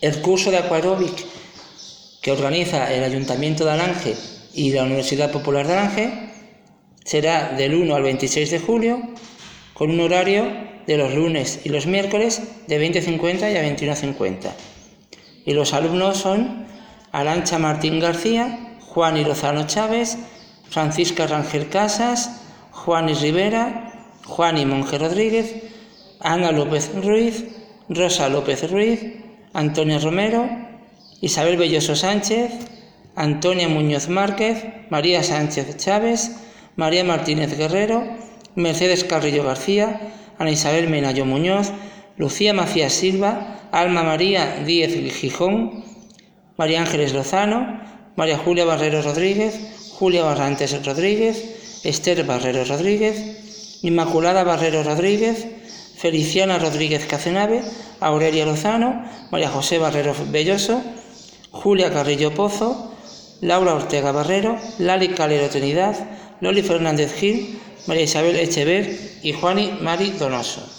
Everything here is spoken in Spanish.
El curso de Aquarobic que organiza el Ayuntamiento de Alange y la Universidad Popular de Alange será del 1 al 26 de julio con un horario de los lunes y los miércoles de 20.50 y a 21.50. Y los alumnos son Alancha Martín García, Juan y Lozano Chávez, Francisca Rangel Casas, Juan y Rivera, Juan y Monje Rodríguez, Ana López Ruiz, Rosa López Ruiz, Antonio Romero, Isabel Belloso Sánchez, Antonia Muñoz Márquez, María Sánchez Chávez, María Martínez Guerrero, Mercedes Carrillo García, Ana Isabel Menayo Muñoz, Lucía Macías Silva, Alma María Díez Gijón, María Ángeles Lozano, María Julia Barrero Rodríguez, Julia Barrantes Rodríguez, Esther Barrero Rodríguez, Inmaculada Barrero Rodríguez, Feliciana Rodríguez Cacenave, Aurelia Lozano, María José Barrero Belloso, Julia Carrillo Pozo, Laura Ortega Barrero, Lali Calero Trinidad, Loli Fernández Gil, María Isabel Echever y Juani Mari Donoso.